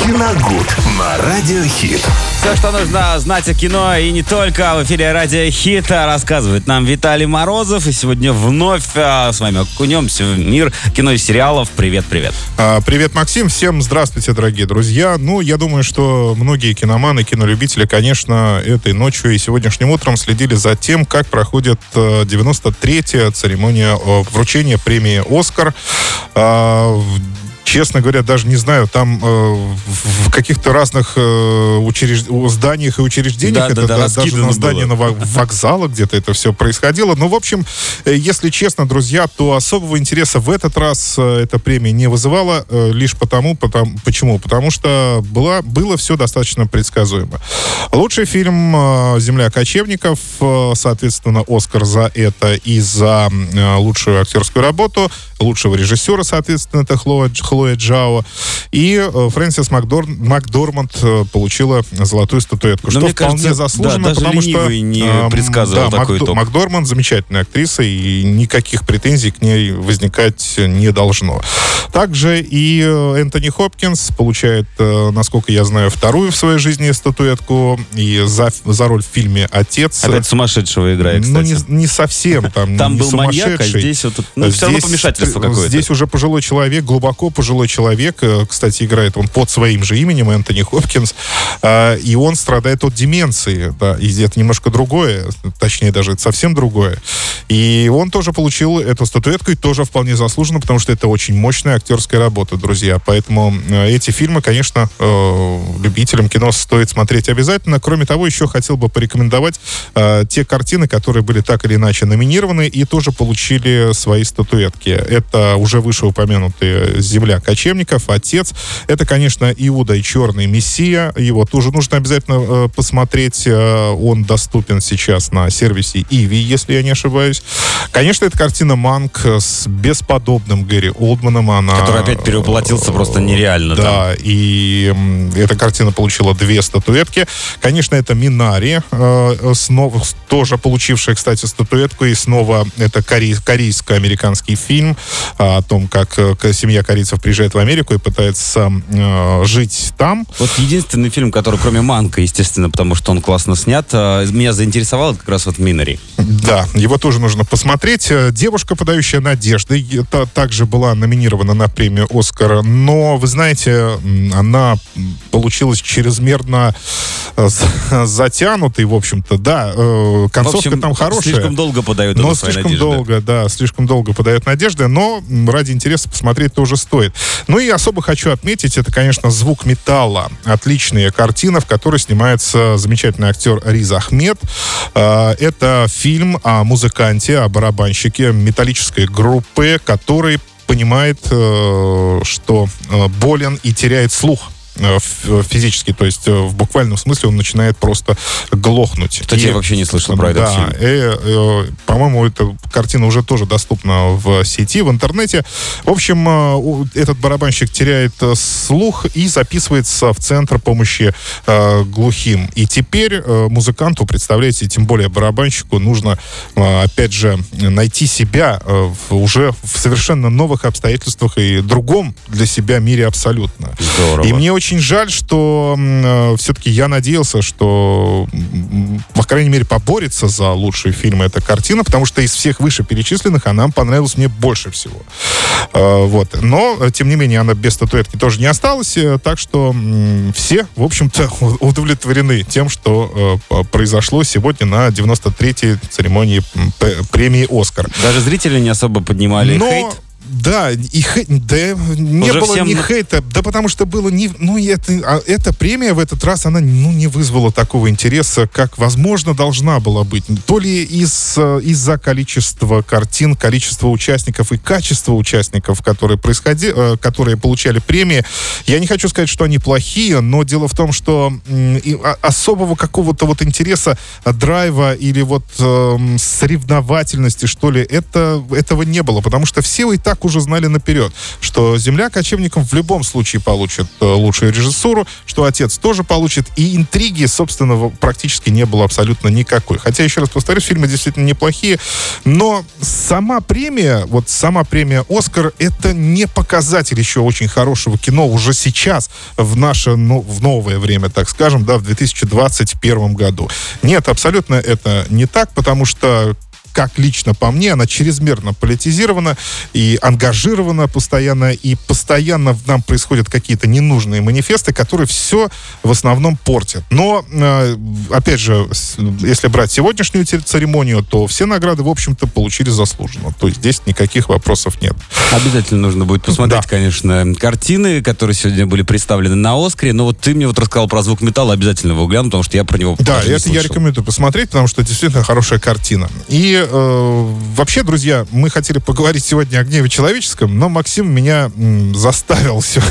Киногуд на Радиохит. Все, что нужно знать о кино и не только в эфире Радио Хита рассказывает нам Виталий Морозов. И сегодня вновь а, с вами окунемся в мир кино и сериалов. Привет, привет. А, привет, Максим. Всем здравствуйте, дорогие друзья. Ну, я думаю, что многие киноманы, кинолюбители, конечно, этой ночью и сегодняшним утром следили за тем, как проходит 93-я церемония э, вручения премии «Оскар». А, честно говоря, даже не знаю, там э, в каких-то разных э, учреж... зданиях и учреждениях, да, это да, да, даже на здании на вокзала где-то это все происходило. Но, в общем, э, если честно, друзья, то особого интереса в этот раз э, эта премия не вызывала, э, лишь потому, потому, почему? Потому что была, было все достаточно предсказуемо. Лучший фильм «Земля кочевников», соответственно, Оскар за это и за лучшую актерскую работу, лучшего режиссера, соответственно, это Хлоя, Хлоя Джао. И э, Фрэнсис Макдор, Макдорманд э, получила золотую статуэтку, Но что мне вполне кажется, заслуженно, да, даже потому что... не предсказывал да, такой Макдо, итог. Макдорманд замечательная актриса, и никаких претензий к ней возникать не должно. Также и э, Энтони Хопкинс получает, насколько я знаю, вторую в своей жизни статуэтку и за, за роль в фильме «Отец». Опять сумасшедшего играет, Ну, кстати. не, не совсем. Там, Там не был маньяк, а сумасшедший. здесь вот... Ну, все равно Здесь- помешательство какое-то. Здесь уже пожилой человек, глубоко пожилой человек. Э, Кстати, играет он под своим же именем, Энтони Хопкинс. А, И он страдает от деменции. Да, и это немножко другое. Точнее, даже совсем другое. И он тоже получил эту статуэтку, и тоже вполне заслуженно, потому что это очень мощная актерская работа, друзья. Поэтому э, эти фильмы, конечно, э, любителям кино стоит смотреть обязательно. Кроме того, еще хотел бы порекомендовать э, те картины, которые были так или иначе номинированы и тоже получили свои статуэтки. Это уже вышеупомянутые «Земля кочевников», «Отец». Это, конечно, «Иуда и черный мессия». Его тоже нужно обязательно э, посмотреть. Э, он доступен сейчас на сервисе Иви, если я не ошибаюсь. Конечно, это картина «Манк» с бесподобным Гэри Олдманом. Она, Который опять перевоплотился просто нереально там. Да, и эта картина получила две статуэтки. Конечно, это Минари, э, снова, тоже получившая, кстати, статуэтку. И снова это корей- корейско-американский фильм а, о том, как э, семья корейцев приезжает в Америку и пытается э, жить там. Вот единственный фильм, который кроме Манка, естественно, потому что он классно снят, а, меня заинтересовал, это как раз вот Минари. Да, его тоже нужно посмотреть. Э, Девушка, подающая надежды, та- также была номинирована на премию Оскара, но, вы знаете, она получилась чрезмерно э, затянутой, в общем-то. Да, э, концовка общем, там хорошая. Слишком долго подают Но слишком надежды. долго, да, слишком долго подает надежды, но ради интереса посмотреть тоже стоит. Ну и особо хочу отметить, это, конечно, «Звук металла». Отличная картина, в которой снимается замечательный актер Риз Ахмед. Э, Это фильм о музыканте, о барабанщике металлической группы, который понимает, э, что э, болен и теряет слух физически, то есть э, в буквальном смысле он начинает просто глохнуть. Кстати, И- я вообще не слышал про этот да, фильм. э, э, по-моему, эта картина уже тоже доступна в сети, в интернете. В общем, э, этот барабанщик теряет э, слух и записывается в центр помощи э, глухим. И теперь э, музыканту, представляете, тем более барабанщику, нужно, э, опять же, найти себя э, в- уже в совершенно новых обстоятельствах и другом для себя мире абсолютно. Здорово. И мне очень жаль, что все-таки я надеялся, что, по крайней мере, поборется за лучший фильм эта картина, потому что из всех вышеперечисленных она понравилась мне больше всего. Э, Вот. Но, э, тем не менее, она без статуэтки тоже не осталась, э, так что м, все, в общем-то, удовлетворены тем, что э, произошло сегодня на 93-й церемонии премии «Оскар». Даже зрители не особо поднимали Но, хейт. Да, и хей- да, не Уже было всем ни хейта, да потому что было не, ну это, а эта премия в этот раз она ну не вызвала такого интереса, как возможно должна была быть, то ли из э, из-за количества картин, количества участников и качества участников, которые происходи, э, которые получали премии. Я не хочу сказать, что они плохие, но дело в том, что особого какого-то вот интереса, а, драйва или вот эм, соревновательности что ли, это этого не было, потому что все и так так уже знали наперед, что «Земля кочевникам» в любом случае получит э, лучшую режиссуру, что «Отец» тоже получит, и интриги, собственно, практически не было абсолютно никакой. Хотя, еще раз повторюсь, фильмы действительно неплохие, но сама премия, вот сама премия «Оскар» — это не показатель еще очень хорошего кино уже сейчас, в наше, ну, в новое время, так скажем, да, в 2021 году. Нет, абсолютно это не так, потому что как лично по мне, она чрезмерно политизирована и ангажирована постоянно, и постоянно в нам происходят какие-то ненужные манифесты, которые все в основном портят. Но, э, опять же, если брать сегодняшнюю церемонию, то все награды, в общем-то, получили заслуженно. То есть здесь никаких вопросов нет. Обязательно нужно будет посмотреть, да. конечно, картины, которые сегодня были представлены на Оскаре. Но вот ты мне вот рассказал про звук металла, обязательно его гляну, потому что я про него Да, это я рекомендую посмотреть, потому что действительно хорошая картина. И э, вообще, друзья, мы хотели поговорить сегодня о гневе человеческом, но Максим меня м, заставил все.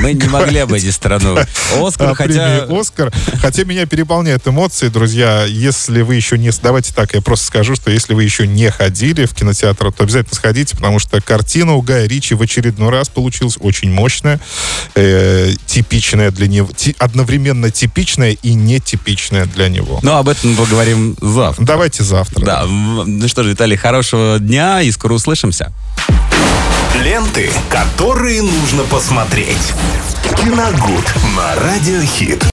Мы не могли обойти сторону Оскар, хотя... Оскар, хотя меня переполняют эмоции, друзья. Если вы еще не... Давайте так, я просто скажу, что если вы еще не ходили в кинотеатр, то обязательно сходите, потому что картина у Гая Ричи в очередной раз получилась очень мощная, э, типичная для него, ти, одновременно типичная и нетипичная для него. Ну, об этом мы поговорим завтра. Давайте завтра. Да, ну что ж, Виталий, хорошего дня и скоро услышимся. Ленты, которые нужно посмотреть. Киногуд на Радиохит.